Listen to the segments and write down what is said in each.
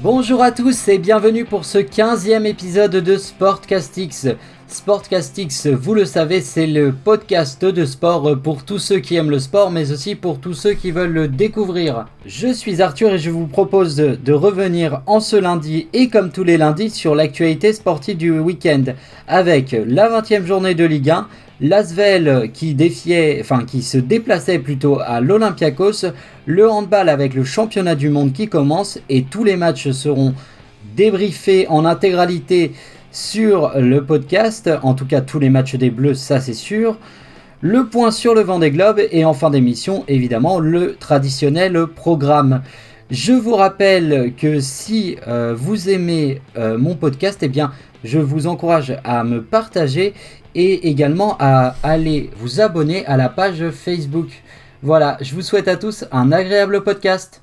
Bonjour à tous et bienvenue pour ce 15e épisode de Sportcastix. Sportcastix, vous le savez, c'est le podcast de sport pour tous ceux qui aiment le sport, mais aussi pour tous ceux qui veulent le découvrir. Je suis Arthur et je vous propose de revenir en ce lundi et comme tous les lundis sur l'actualité sportive du week-end avec la 20e journée de Ligue 1, L'Asvel qui défiait, enfin qui se déplaçait plutôt à l'Olympiakos, le handball avec le championnat du monde qui commence et tous les matchs seront débriefés en intégralité sur le podcast, en tout cas tous les matchs des Bleus, ça c'est sûr. Le point sur le vent des globes et en fin d'émission, évidemment, le traditionnel programme. Je vous rappelle que si euh, vous aimez euh, mon podcast, eh bien, je vous encourage à me partager et également à aller vous abonner à la page Facebook. Voilà, je vous souhaite à tous un agréable podcast.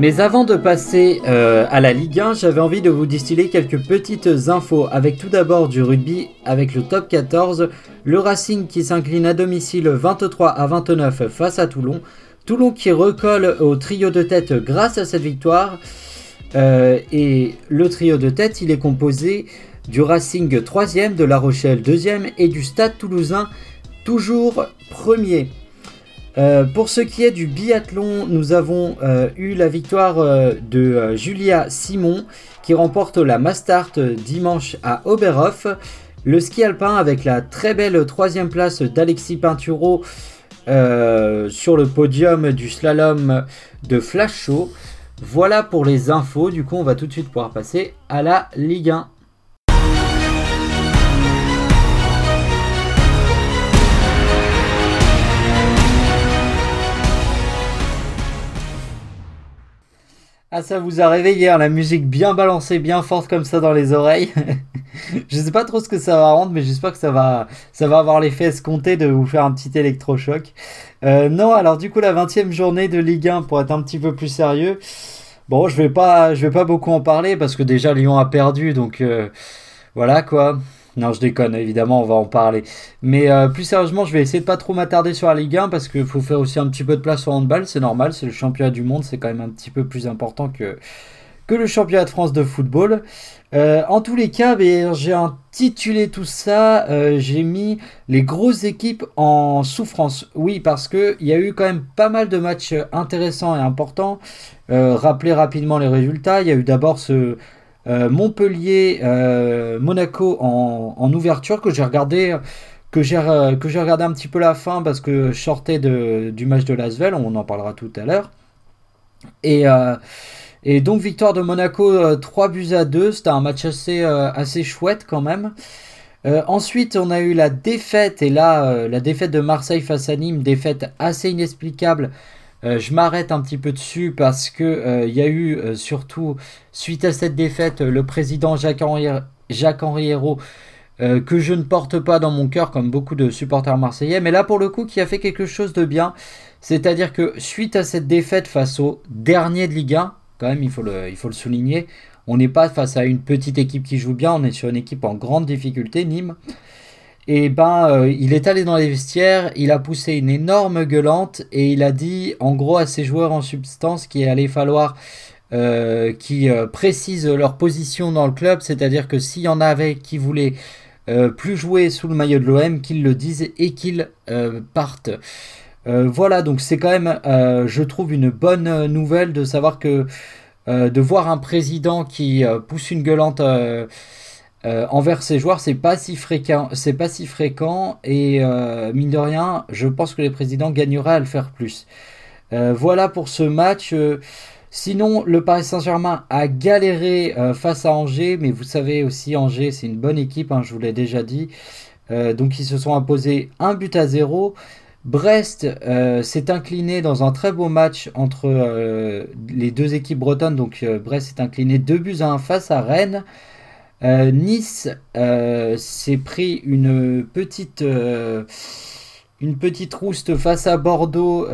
Mais avant de passer euh, à la Ligue 1, j'avais envie de vous distiller quelques petites infos. Avec tout d'abord du rugby avec le top 14, le Racing qui s'incline à domicile 23 à 29 face à Toulon. Toulon qui recolle au trio de tête grâce à cette victoire. Euh, et le trio de tête, il est composé du Racing 3e, de La Rochelle 2e et du Stade Toulousain toujours premier. Euh, pour ce qui est du biathlon, nous avons euh, eu la victoire de Julia Simon qui remporte la Mastart dimanche à Oberhof. Le ski alpin avec la très belle troisième place d'Alexis Pinturo euh, sur le podium du slalom de Flash Show. Voilà pour les infos. Du coup, on va tout de suite pouvoir passer à la Ligue 1. Ah ça vous a réveillé, hein, la musique bien balancée, bien forte comme ça dans les oreilles. je sais pas trop ce que ça va rendre, mais j'espère que ça va, ça va avoir l'effet escompté de vous faire un petit électrochoc. Euh, non, alors du coup la 20 e journée de Ligue 1 pour être un petit peu plus sérieux. Bon, je vais pas, je vais pas beaucoup en parler parce que déjà Lyon a perdu, donc euh, voilà quoi. Non, je déconne, évidemment, on va en parler. Mais euh, plus sérieusement, je vais essayer de pas trop m'attarder sur la Ligue 1 parce qu'il faut faire aussi un petit peu de place au handball, c'est normal, c'est le championnat du monde, c'est quand même un petit peu plus important que, que le championnat de France de football. Euh, en tous les cas, ben, j'ai intitulé tout ça, euh, j'ai mis les grosses équipes en souffrance. Oui, parce qu'il y a eu quand même pas mal de matchs intéressants et importants. rappelez rapidement les résultats. Il y a eu d'abord ce euh, Montpellier, euh, Monaco en, ouverture que j'ai regardé que j'ai que j'ai regardé un petit peu la fin parce que je sortais de, du match de Lasvel, on en parlera tout à l'heure. Et, euh, et, donc victoire de Monaco 3 buts à 2, c'était un match assez, assez chouette quand même. ensuite, on a eu la défaite, et là, la défaite de Marseille face à Nîmes, défaite assez inexplicable euh, je m'arrête un petit peu dessus parce que euh, il y a eu euh, surtout suite à cette défaite le président Jacques Hérault que je ne porte pas dans mon cœur comme beaucoup de supporters marseillais, mais là pour le coup qui a fait quelque chose de bien, c'est-à-dire que suite à cette défaite face au dernier de Ligue 1, quand même il faut le, il faut le souligner, on n'est pas face à une petite équipe qui joue bien, on est sur une équipe en grande difficulté, Nîmes et ben euh, il est allé dans les vestiaires, il a poussé une énorme gueulante et il a dit en gros à ses joueurs en substance qu'il allait falloir euh, qu'ils euh, précisent leur position dans le club, c'est-à-dire que s'il y en avait qui voulaient plus jouer sous le maillot de l'OM, qu'ils le disent et qu'ils partent. voilà, donc c'est quand même, je trouve, une bonne nouvelle de savoir que de voir un président qui pousse une gueulante euh, envers ces joueurs, c'est pas si fréquent, c'est pas si fréquent et euh, mine de rien, je pense que les présidents gagneraient à le faire plus. Euh, voilà pour ce match. sinon, le Paris Saint-Germain a galéré face à Angers, mais vous savez aussi Angers, c'est une bonne équipe, hein, je vous l'ai déjà dit. donc ils se sont imposés un but à zéro. Brest s'est incliné dans un très beau match entre les deux équipes bretonnes. Donc Brest s'est incliné 2 buts à 1 face à Rennes. Euh, nice euh, s'est pris une petite, euh, une petite rouste face à Bordeaux.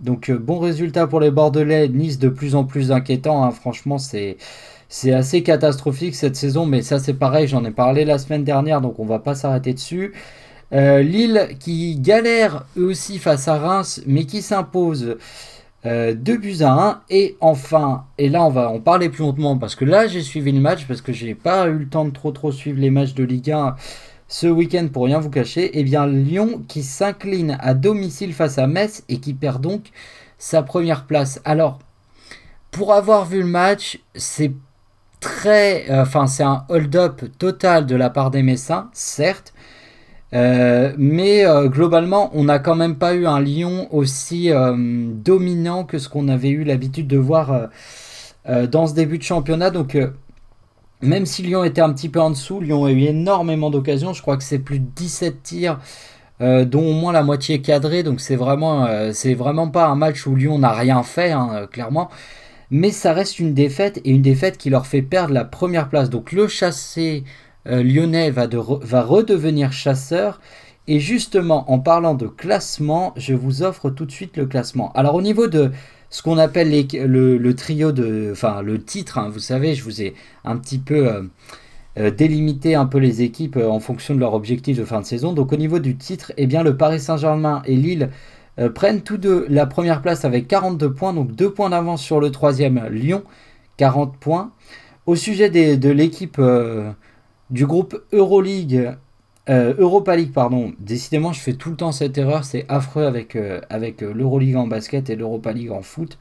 donc bon résultat pour les Bordelais. Nice de plus en plus inquiétant. Hein. Franchement, c'est c'est assez catastrophique cette saison. Mais ça c'est pareil, j'en ai parlé la semaine dernière, donc on va pas s'arrêter dessus. Lille qui galère eux aussi face à Reims, mais qui s'impose 2 buts à 1. Et enfin, et là on va en parler plus lentement parce que là j'ai suivi le match parce que j'ai pas eu le temps de trop trop suivre les matchs de Ligue 1 ce week-end pour rien vous cacher. Et eh bien Lyon qui s'incline à domicile face à Metz et qui perd donc sa première place. Alors, pour avoir vu le match, c'est très, euh, enfin c'est un hold-up total de la part des Messins, certes. Euh, mais euh, globalement, on n'a quand même pas eu un Lyon aussi dominant que ce qu'on avait eu l'habitude de voir dans ce début de championnat. Donc, même si Lyon était un petit peu en dessous, Lyon a eu énormément d'occasions. Je crois que c'est plus de 17 tirs, dont au moins la moitié cadrée. Donc, c'est vraiment, vraiment pas un match où Lyon n'a rien fait, hein, clairement mais ça reste une défaite et une défaite qui leur fait perdre la première place. Donc le chassé euh, lyonnais va, redevenir chasseur. Et justement, en parlant de classement, je vous offre tout de suite le classement. Alors au niveau de ce qu'on appelle le, trio de... Enfin, le titre, hein, vous savez, je vous ai un petit peu... Euh, euh, délimité un peu les équipes en fonction de leur objectif de fin de saison. Donc au niveau du titre, eh bien le Paris Saint-Germain et Lille euh, prennent tous deux la première place avec 42 points, donc 2 points d'avance sur le troisième Lyon, 40 points. Au sujet de l'équipe euh, du groupe Euroleague, euh, Europa League, pardon, décidément je fais tout le temps cette erreur, c'est affreux avec, avec l'Euroleague en basket et l'Europa League en foot.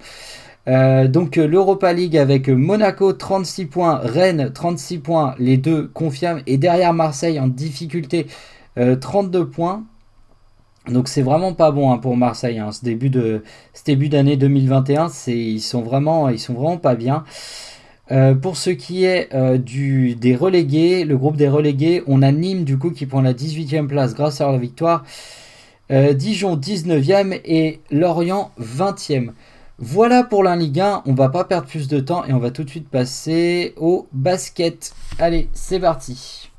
donc l'Europa League avec Monaco 36 points, Rennes 36 points, les deux confirment, et derrière Marseille en difficulté 32 points. Donc c'est vraiment pas bon hein, pour Marseille. Hein. Ce début d'année 2021, c'est ils sont vraiment ils sont vraiment pas bien. Euh, pour ce qui est euh, du, des relégués, le groupe des relégués, on a Nîmes du coup qui prend la 18e place grâce à la victoire. Euh, Dijon 19e et Lorient 20e. Voilà pour la Ligue 1, on va pas perdre plus de temps et on va tout de suite passer au basket. Allez, c'est parti.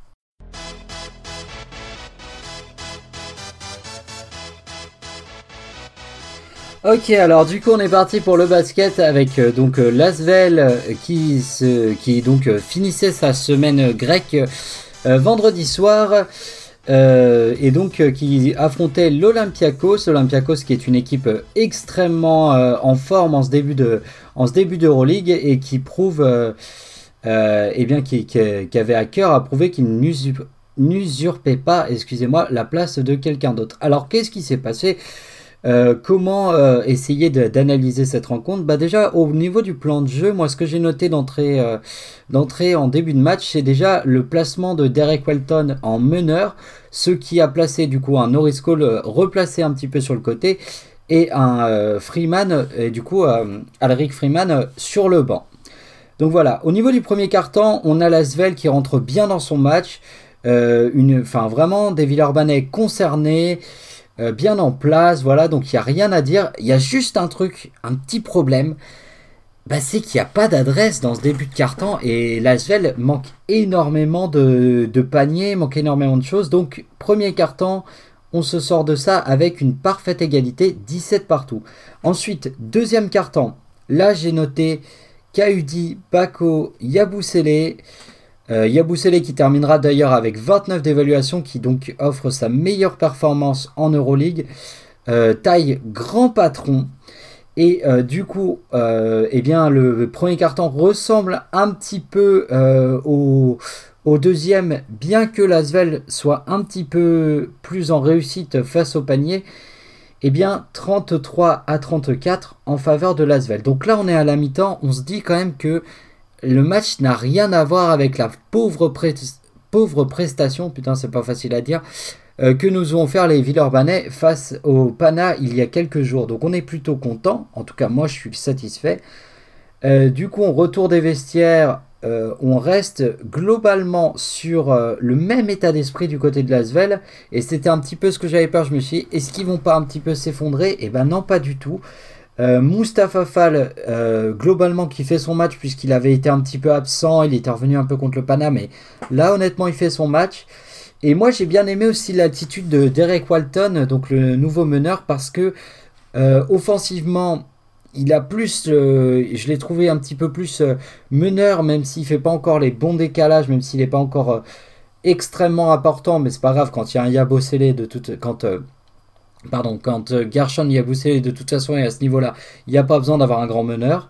Ok, alors du coup on est parti pour le basket avec euh, donc euh, Lasvel euh, qui, qui donc finissait sa semaine grecque vendredi soir et donc qui affrontait l'Olympiakos, l'Olympiakos qui est une équipe extrêmement en forme en ce début de en ce début et qui prouve eh bien qui, qui, avait à cœur à prouver qu'il n'usurpait pas, excusez-moi, la place de quelqu'un d'autre. Alors qu'est-ce qui s'est passé? Euh, comment euh, essayer d'analyser cette rencontre? Bah Déjà, au niveau du plan de jeu, moi, ce que j'ai noté d'entrée euh, en début de match, c'est déjà le placement de Derek Welton en meneur, ce qui a placé du coup un Norris Cole replacé un petit peu sur le côté et un Freeman, et du coup Alric Freeman sur le banc. Donc voilà, au niveau du premier carton, on a Lasvel qui rentre bien dans son match. une, enfin vraiment des Villeurbanais concernés. Euh, bien en place, voilà, donc il n'y a rien à dire. Il y a juste un truc, un petit problème, bah, c'est qu'il n'y a pas d'adresse dans ce début de carton et l'Asvel manque énormément de, paniers, manque énormément de choses. Donc, premier carton, on se sort de ça avec une parfaite égalité, 17 partout. Ensuite, deuxième carton, là j'ai noté Kaudi, Bako, Yabusele. Euh, Yabusele qui terminera d'ailleurs avec 29 d'évaluation, qui donc offre sa meilleure performance en Euroleague. Euh, taille grand patron. Et euh, du coup, eh bien, le premier carton ressemble un petit peu au, au, deuxième, bien que l'Asvel soit un petit peu plus en réussite face au panier. Eh bien, 33 à 34 en faveur de l'Asvel. Donc là, on est à la mi-temps. On se dit quand même que le match n'a rien à voir avec la pauvre, prestation, putain c'est pas facile à dire, euh, que nous ont fait les Villeurbanais face au Pana il y a quelques jours. Donc on est plutôt content, en tout cas moi je suis satisfait. Euh, du coup on retourne des vestiaires, euh, on reste globalement sur le même état d'esprit du côté de Lasvel. Et c'était un petit peu ce que j'avais peur, je me suis dit, est-ce qu'ils vont pas un petit peu s'effondrer? Et eh ben non pas du tout. Euh, Mustapha Fall, euh, globalement, qui fait son match puisqu'il avait été un petit peu absent, il était revenu un peu contre le Pana, mais là, honnêtement, il fait son match. Et moi, j'ai bien aimé aussi l'attitude de Derek Walton, donc le nouveau meneur, parce que euh, offensivement, il a plus, je l'ai trouvé un petit peu plus meneur, même s'il fait pas encore les bons décalages, même s'il n'est pas encore extrêmement important, mais c'est pas grave quand il y a un Yabusele de toute. Quand, pardon, quand Gershon Yabusele de toute façon est à ce niveau-là, il n'y a pas besoin d'avoir un grand meneur.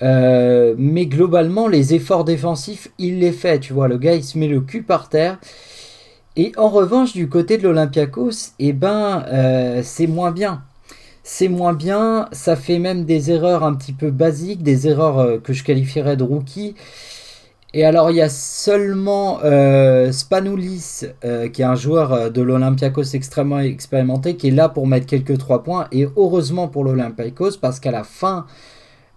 mais globalement, les efforts défensifs, il les fait. Tu vois, le gars, il se met le cul par terre. Et en revanche, du côté de l'Olympiakos, eh ben, euh, c'est moins bien. C'est moins bien, ça fait même des erreurs un petit peu basiques, des erreurs euh, que je qualifierais de rookie. Et alors, il y a seulement euh, Spanoulis, qui est un joueur de l'Olympiakos extrêmement expérimenté, qui est là pour mettre quelques 3 points. Et heureusement pour l'Olympiakos, parce qu'à la fin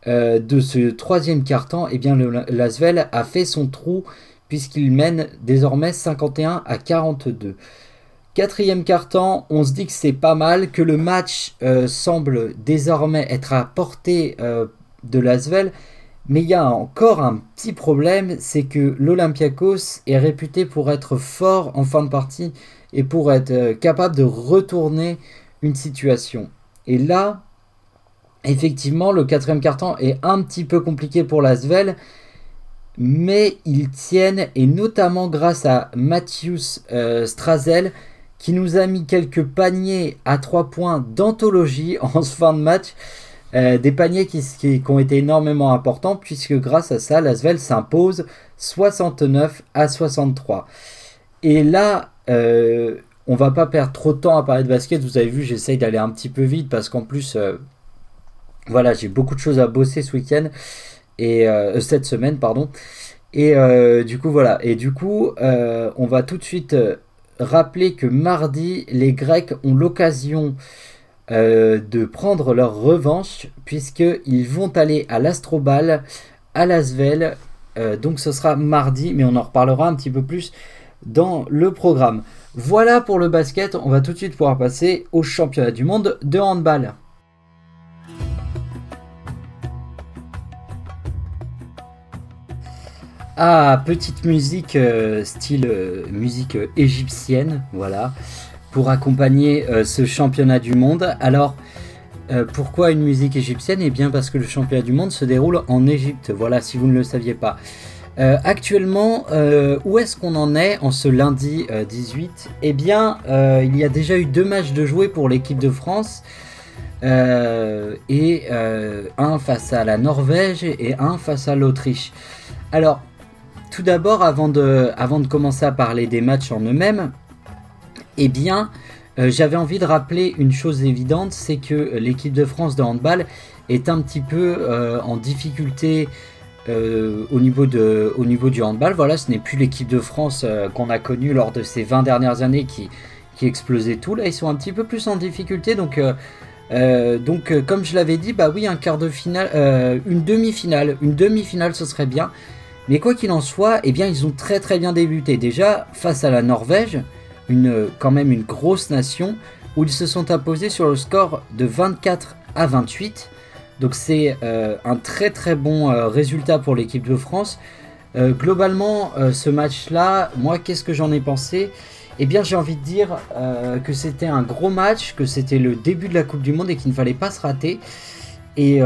de ce troisième quart-temps, eh bien, l'Asvel a fait son trou puisqu'il mène désormais 51 à 42. Quatrième quart-temps, on se dit que c'est pas mal, que le match euh, semble désormais être à portée euh, de l'Asvel, mais il y a encore un petit problème, c'est que l'Olympiakos est réputé pour être fort en fin de partie et pour être euh, capable de retourner une situation. Et là, effectivement, le quatrième quart-temps est un petit peu compliqué pour l'Asvel, mais ils tiennent, et notamment grâce à Mathius euh, Strazel, qui nous a mis quelques paniers à 3 points d'anthologie en fin de match. Euh, des paniers qui, ont été énormément importants, puisque grâce à ça, Lasvel s'impose 69 à 63. Et là, euh, on va pas perdre trop de temps à parler de basket. Vous avez vu, j'essaye d'aller un petit peu vite parce qu'en plus, voilà, j'ai beaucoup de choses à bosser ce week-end et euh, cette semaine pardon et euh, du coup voilà et du coup euh, on va tout de suite rappeler que mardi les Grecs ont l'occasion de prendre leur revanche puisqu'ils vont aller à l'Astrobal à Lasvel donc ce sera mardi mais on en reparlera un petit peu plus dans le programme. Voilà pour le basket. On va tout de suite pouvoir passer au championnat du monde de handball. Ah, petite musique euh, style euh, musique euh, égyptienne, voilà, pour accompagner ce championnat du monde. Alors, pourquoi une musique égyptienne? Eh bien parce que le championnat du monde se déroule en Égypte, voilà, si vous ne le saviez pas. actuellement, où est-ce qu'on en est en ce lundi 18 Eh bien, il y a déjà eu deux matchs de jouer pour l'équipe de France. et un face à la Norvège et un face à l'Autriche. Alors, tout d'abord, avant de commencer à parler des matchs en eux-mêmes, eh bien, euh, j'avais envie de rappeler une chose évidente, c'est que l'équipe de France de handball est un petit peu euh, en difficulté euh, au, niveau de, au niveau du handball. Voilà, ce n'est plus l'équipe de France qu'on a connue lors de ces 20 dernières années qui, qui explosait tout. Là, ils sont un petit peu plus en difficulté. Donc, donc comme je l'avais dit, bah oui, un quart de finale, une demi-finale. Une demi-finale, ce serait bien. Mais quoi qu'il en soit, eh bien, ils ont très très bien débuté. Déjà, face à la Norvège, une, quand même une grosse nation, où ils se sont imposés sur le score de 24 à 28. Donc c'est euh, un très très bon euh, résultat pour l'équipe de France. Euh, globalement, ce match-là, moi, qu'est-ce que j'en ai pensé? Eh bien, j'ai envie de dire que c'était un gros match, que c'était le début de la Coupe du Monde et qu'il ne fallait pas se rater. Et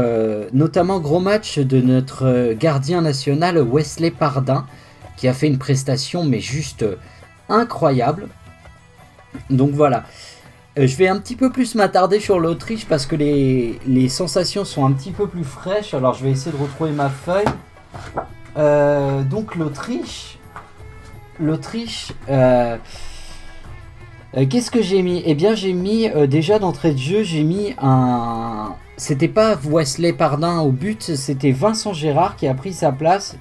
notamment gros match de notre gardien national Wesley Pardin, qui a fait une prestation mais juste incroyable. Donc voilà. Euh, je vais un petit peu plus m'attarder sur l'Autriche parce que les, sensations sont un petit peu plus fraîches. Alors je vais essayer de retrouver ma feuille. Euh, donc l'Autriche. L'Autriche. Qu'est-ce que j'ai mis? Eh bien j'ai mis déjà d'entrée de jeu, j'ai mis un, c'était pas Wesley Pardin au but, c'était Vincent Gérard qui a pris sa place.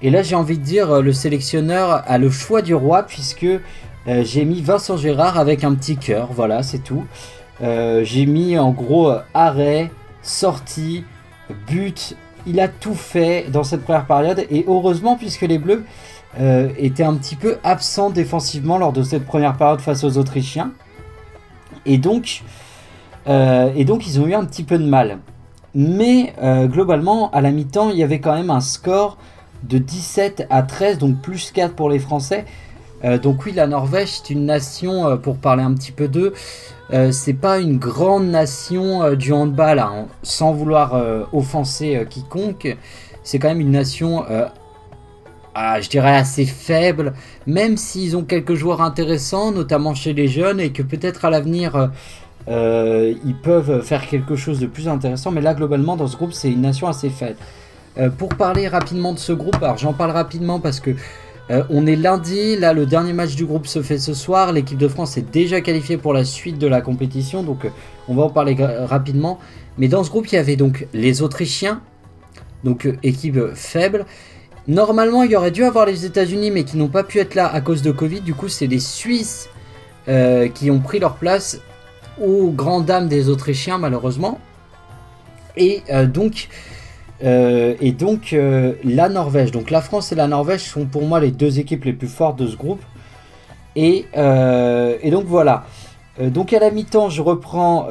Et là, j'ai envie de dire, le sélectionneur a le choix du roi puisque euh, j'ai mis Vincent Gérard avec un petit cœur. Voilà, c'est tout. Euh, j'ai mis en gros arrêt, sortie, but. Il a tout fait dans cette première période. Et heureusement, puisque les Bleus euh, étaient un petit peu absents défensivement lors de cette première période face aux Autrichiens. Et donc, euh, et donc ils ont eu un petit peu de mal. Mais euh, globalement, à la mi-temps, il y avait quand même un score de 17 à 13, donc plus 4 pour les Français. Euh, donc oui, la Norvège, c'est une nation, pour parler un petit peu d'eux, c'est pas une grande nation du handball, hein, sans vouloir offenser quiconque. C'est quand même une nation ah, je dirais assez faible, même s'ils ont quelques joueurs intéressants, notamment chez les jeunes, et que peut-être à l'avenir euh, ils peuvent faire quelque chose de plus intéressant. Mais là, globalement, dans ce groupe, c'est une nation assez faible. Euh, pour parler rapidement de ce groupe, alors j'en parle rapidement parce que euh, on est lundi, là le dernier match du groupe se fait ce soir, l'équipe de France est déjà qualifiée pour la suite de la compétition, donc on va en parler rapidement. Mais dans ce groupe, il y avait donc les Autrichiens, donc équipe faible. Normalement, il y aurait dû avoir les États-Unis, mais qui n'ont pas pu être là à cause de Covid. Du coup, c'est les Suisses qui ont pris leur place aux grandes dames des Autrichiens malheureusement. Et euh, donc, euh, et donc euh, la Norvège. Donc la France et la Norvège sont pour moi les deux équipes les plus fortes de ce groupe. Et, et donc voilà. donc à la mi-temps, je reprends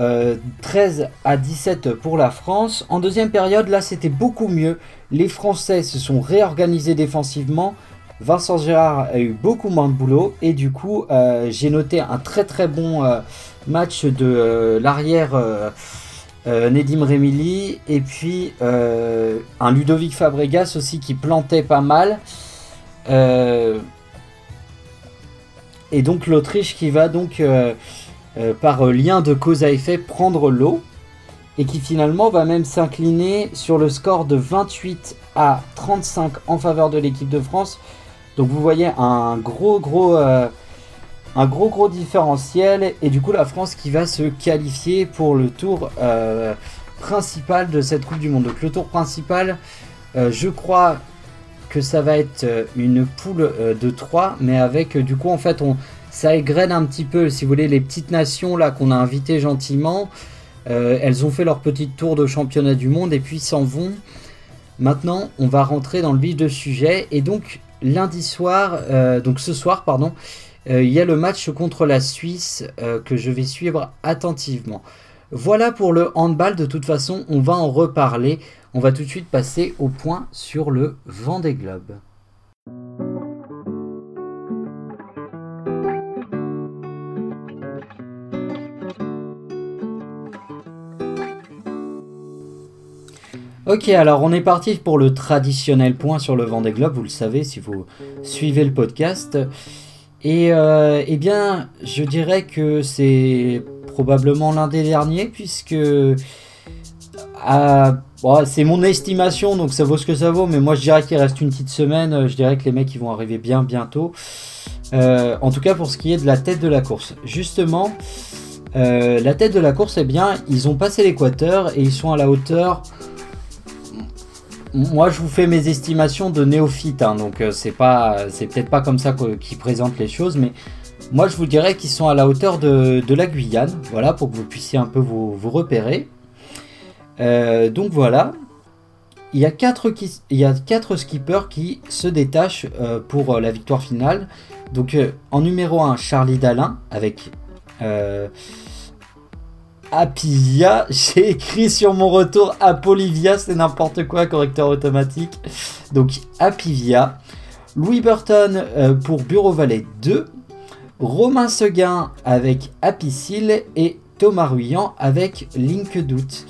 13 à 17 pour la France. En deuxième période, là, c'était beaucoup mieux. Les Français se sont réorganisés défensivement. Vincent Gérard a eu beaucoup moins de boulot et du coup j'ai noté un très très bon match de euh, l'arrière euh, euh, Nedim Remili et puis un Ludovic Fabregas aussi qui plantait pas mal. et donc l'Autriche qui va donc par lien de cause à effet prendre l'eau et qui finalement va même s'incliner sur le score de 28 à 35 en faveur de l'équipe de France. Donc vous voyez un gros gros un gros gros différentiel et du coup la France qui va se qualifier pour le tour euh, principal de cette Coupe du Monde. Donc le tour principal, euh, je crois que ça va être euh, une poule de 3, mais avec du coup en fait on ça égrène un petit peu, si vous voulez, les petites nations là qu'on a invitées gentiment. elles ont fait leur petite tour de championnat du monde et puis s'en vont. Maintenant, on va rentrer dans le vif de sujet et donc lundi soir, donc ce soir, pardon, il y a le match contre la Suisse euh, que je vais suivre attentivement. Voilà pour le handball, de toute façon on va en reparler. On va tout de suite passer au point sur le vent des globes. Ok, alors on est parti pour le traditionnel point sur le vent des globes, vous le savez si vous suivez le podcast. Et euh, eh bien, je dirais que c'est probablement l'un des derniers, puisque ah, c'est mon estimation, donc ça vaut ce que ça vaut, mais moi je dirais qu'il reste une petite semaine, je dirais que les mecs ils vont arriver bien bientôt. Euh, en tout cas pour ce qui est de la tête de la course. Justement, euh, la tête de la course, eh bien, ils ont passé l'équateur et ils sont à la hauteur moi, je vous fais mes estimations de néophyte, hein, donc euh, c'est pas, c'est peut-être pas comme ça qu'ils présentent les choses, mais moi, je vous dirais qu'ils sont à la hauteur de, la Guyane, voilà, pour que vous puissiez un peu vous, repérer. Euh, donc voilà, il y, a quatre il y a quatre skippers qui se détachent euh, pour la victoire finale. Donc en numéro 1, Charlie Dalin avec Apivia. J'ai écrit sur mon retour Apolivia, c'est n'importe quoi, correcteur automatique. Donc Apivia. Louis Burton euh, pour Bureau Valley 2. Romain Seguin avec Apicil et Thomas Ruyant avec Link Doute.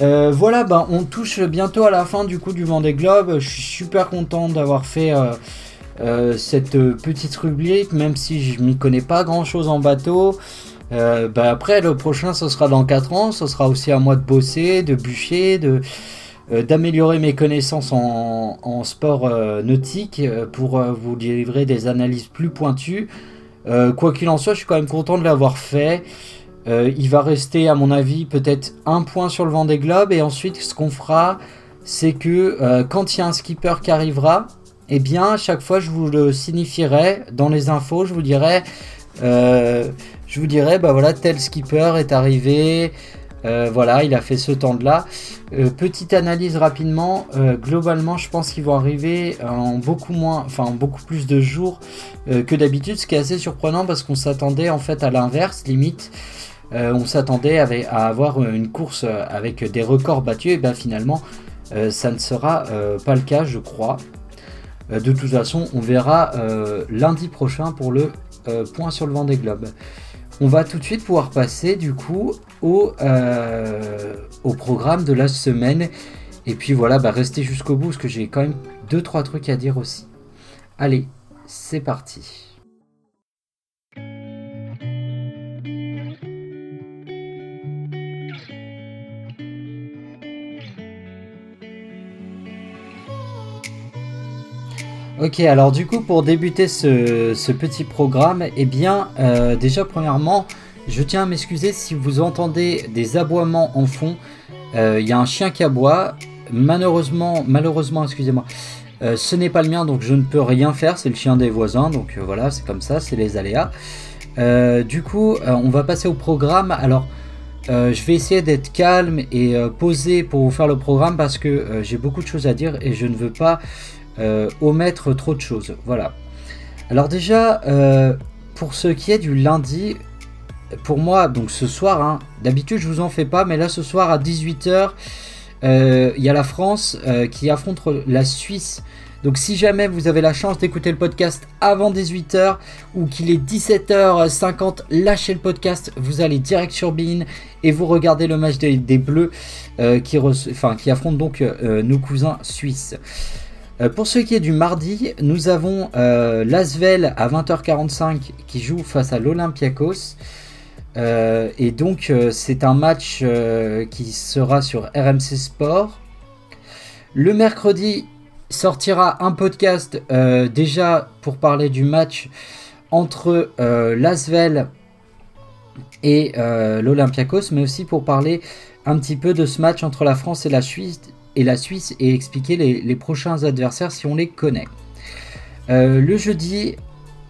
Euh, voilà, ben, on touche bientôt à la fin du coup du Vendée Globe. Je suis super content d'avoir fait euh, cette petite rubrique, même si je m'y connais pas grand chose en bateau. Euh, bah, après, le prochain, ce sera dans 4 ans. Ce sera aussi à moi de bosser, de bûcher, de, euh, d'améliorer mes connaissances en, sport euh, nautique pour vous délivrer des analyses plus pointues. quoi qu'il en soit, je suis quand même content de l'avoir fait. il va rester, à mon avis, peut-être un point sur le vent des globes. Et ensuite, ce qu'on fera, c'est que quand il y a un skipper qui arrivera, eh bien, à chaque fois, je vous le signifierai dans les infos. Je vous dirai je vous dirais, bah voilà, tel skipper est arrivé, euh, voilà, il a fait ce temps de là. Euh, petite analyse rapidement. Euh, globalement, je pense qu'ils vont arriver en beaucoup enfin en beaucoup plus de jours que d'habitude, ce qui est assez surprenant parce qu'on s'attendait en fait à l'inverse, limite. on s'attendait à avoir une course avec des records battus, et bien finalement, ça ne sera pas le cas, je crois. de toute façon, on verra lundi prochain pour le point sur le vent des globes. On va tout de suite pouvoir passer du coup au, euh, au programme de la semaine. Et puis voilà, bah restez jusqu'au bout parce que j'ai quand même deux trois trucs à dire aussi. Allez, c'est parti. Ok, alors du coup, pour débuter ce, petit programme, eh bien, euh, déjà, premièrement, je tiens à m'excuser si vous entendez des aboiements en fond. Euh, il y a un chien qui aboie. Malheureusement, malheureusement, excusez-moi, euh, ce n'est pas le mien, donc je ne peux rien faire. C'est le chien des voisins, donc voilà, c'est comme ça, c'est les aléas. du coup, on va passer au programme. Alors, je vais essayer d'être calme et posé pour vous faire le programme parce que j'ai beaucoup de choses à dire et je ne veux pas euh, omettre trop de choses. Voilà. Alors déjà, euh, pour ce qui est du lundi, pour moi, donc ce soir, hein, d'habitude je vous en fais pas, mais là ce soir à 18h, euh, il y a la France qui affronte la Suisse. Donc si jamais vous avez la chance d'écouter le podcast avant 18h ou qu'il est 17h50, lâchez le podcast, vous allez direct sur Bean et vous regardez le match des, Bleus qui, qui affrontent donc nos cousins suisses. Euh, pour ce qui est du mardi, nous avons euh, Lasvel à 20h45 qui joue face à l'Olympiakos. Euh, et donc c'est un match qui sera sur RMC Sport. Le mercredi sortira un podcast déjà pour parler du match entre Lasvel et l'Olympiakos, mais aussi pour parler un petit peu de ce match entre la France et la Suisse la Suisse et expliquer les, prochains adversaires si on les connaît. Euh, le jeudi,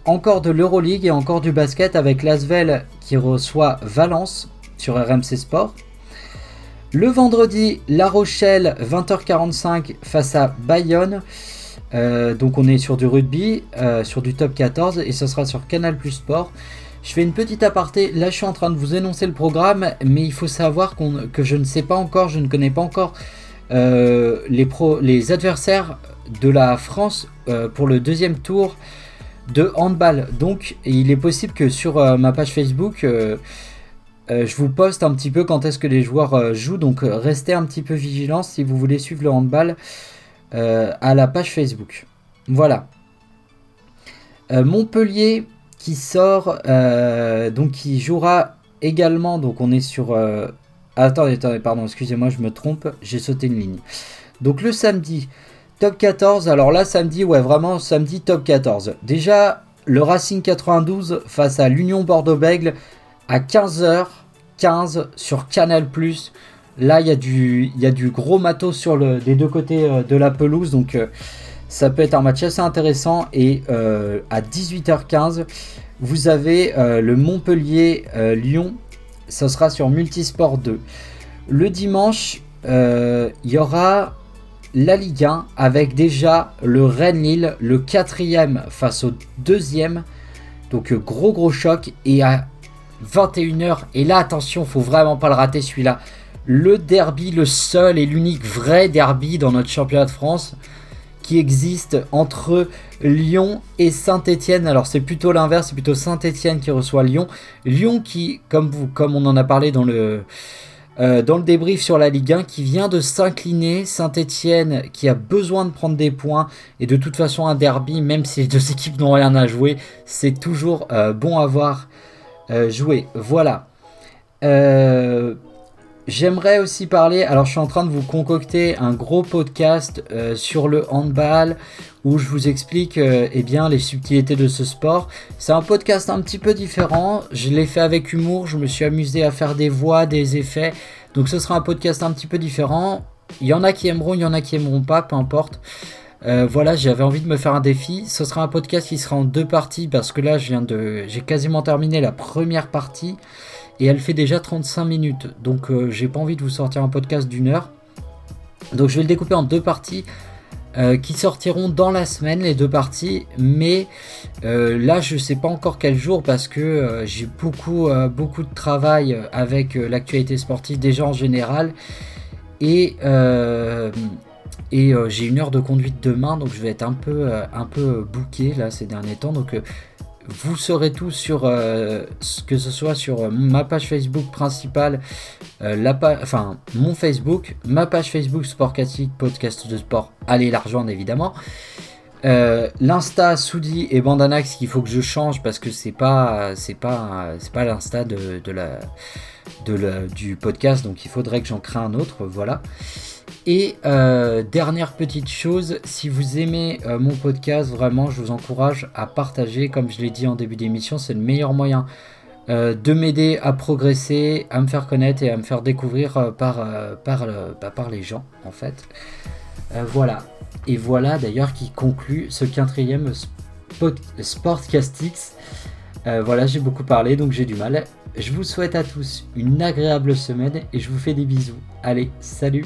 encore de l'Euroleague et encore du basket avec Lasvel qui reçoit Valence sur RMC Sport. Le vendredi, La Rochelle, 20h45 face à Bayonne. Euh, donc on est sur du rugby, euh, sur du top 14 et ce sera sur Canal Plus Sport. Je fais une petite aparté, là je suis en train de vous énoncer le programme, mais il faut savoir que je ne sais pas encore, je ne connais pas encore euh, les, adversaires de la France euh, pour le deuxième tour de handball. Donc il est possible que sur euh, ma page Facebook, je vous poste un petit peu quand est-ce que les joueurs jouent. Donc restez un petit peu vigilants si vous voulez suivre le handball à la page Facebook. Voilà. Montpellier qui sort, donc qui jouera également, donc on est sur Attendez, attendez, pardon, excusez-moi, je me trompe, j'ai sauté une ligne. Donc le samedi, top 14, alors là samedi, ouais vraiment samedi top 14. Déjà, le Racing 92 face à l'Union Bordeaux-Bègle à 15h15 sur Canal+. Là, il y, a du, y a du gros matos sur deux côtés euh, de la pelouse, donc euh, ça peut être un match assez intéressant. Et euh, à 18h15, vous avez le Montpellier-Lyon ça sera sur Multisport 2. Le dimanche, euh, il y aura la Ligue 1 avec déjà le Rennes-Lille, le quatrième face au deuxième. Donc euh, gros gros choc. Et à 21h, et là attention, faut vraiment pas le rater celui-là. Le derby, le seul et l'unique vrai derby dans notre championnat de France qui existe entre Lyon et Saint-Étienne. Alors c'est plutôt l'inverse, c'est plutôt Saint-Étienne qui reçoit Lyon. Lyon qui, comme, vous, comme on en a parlé dans le, euh, dans le débrief sur la Ligue 1, qui vient de s'incliner. Saint-Étienne qui a besoin de prendre des points. Et de toute façon un derby, même si les deux équipes n'ont rien à jouer, c'est toujours euh, bon à voir euh, jouer. Voilà. J'aimerais aussi parler, alors je suis en train de vous concocter un gros podcast euh, sur le handball où je vous explique euh, eh bien, les subtilités de ce sport. C'est un podcast un petit peu différent, je l'ai fait avec humour, je me suis amusé à faire des voix, des effets, donc ce sera un podcast un petit peu différent. Il y en a qui aimeront, il y en a qui aimeront pas, peu importe. Euh, voilà, j'avais envie de me faire un défi. Ce sera un podcast qui sera en deux parties parce que là, je viens de, j'ai quasiment terminé la première partie et elle fait déjà 35 minutes. Donc euh, j'ai pas envie de vous sortir un podcast d'une heure. Donc je vais le découper en deux parties euh, qui sortiront dans la semaine, les deux parties. Mais euh, là je sais pas encore quel jour parce que j'ai beaucoup, beaucoup de travail avec l'actualité sportive déjà en général. Et, et j'ai une heure de conduite demain, donc je vais être un peu, un peu booké là ces derniers temps. Donc vous saurez tout sur euh, que ce soit sur euh, ma page Facebook principale, euh, enfin mon Facebook, ma page Facebook Sport Podcast de sport. Allez la rejoindre évidemment. L'insta Soudi et Bandanax qu'il faut que je change parce que c'est pas c'est pas l'insta du podcast donc il faudrait que j'en crée un autre voilà. Et euh, dernière petite chose, si vous aimez euh, mon podcast, vraiment, je vous encourage à partager. Comme je l'ai dit en début d'émission, c'est le meilleur moyen euh, de m'aider à progresser, à me faire connaître et à me faire découvrir bah, par les gens, en fait. voilà. Et voilà d'ailleurs qui conclut ce quatrième Sportcastix. voilà, j'ai beaucoup parlé, donc j'ai du mal. Je vous souhaite à tous une agréable semaine et je vous fais des bisous. Allez, salut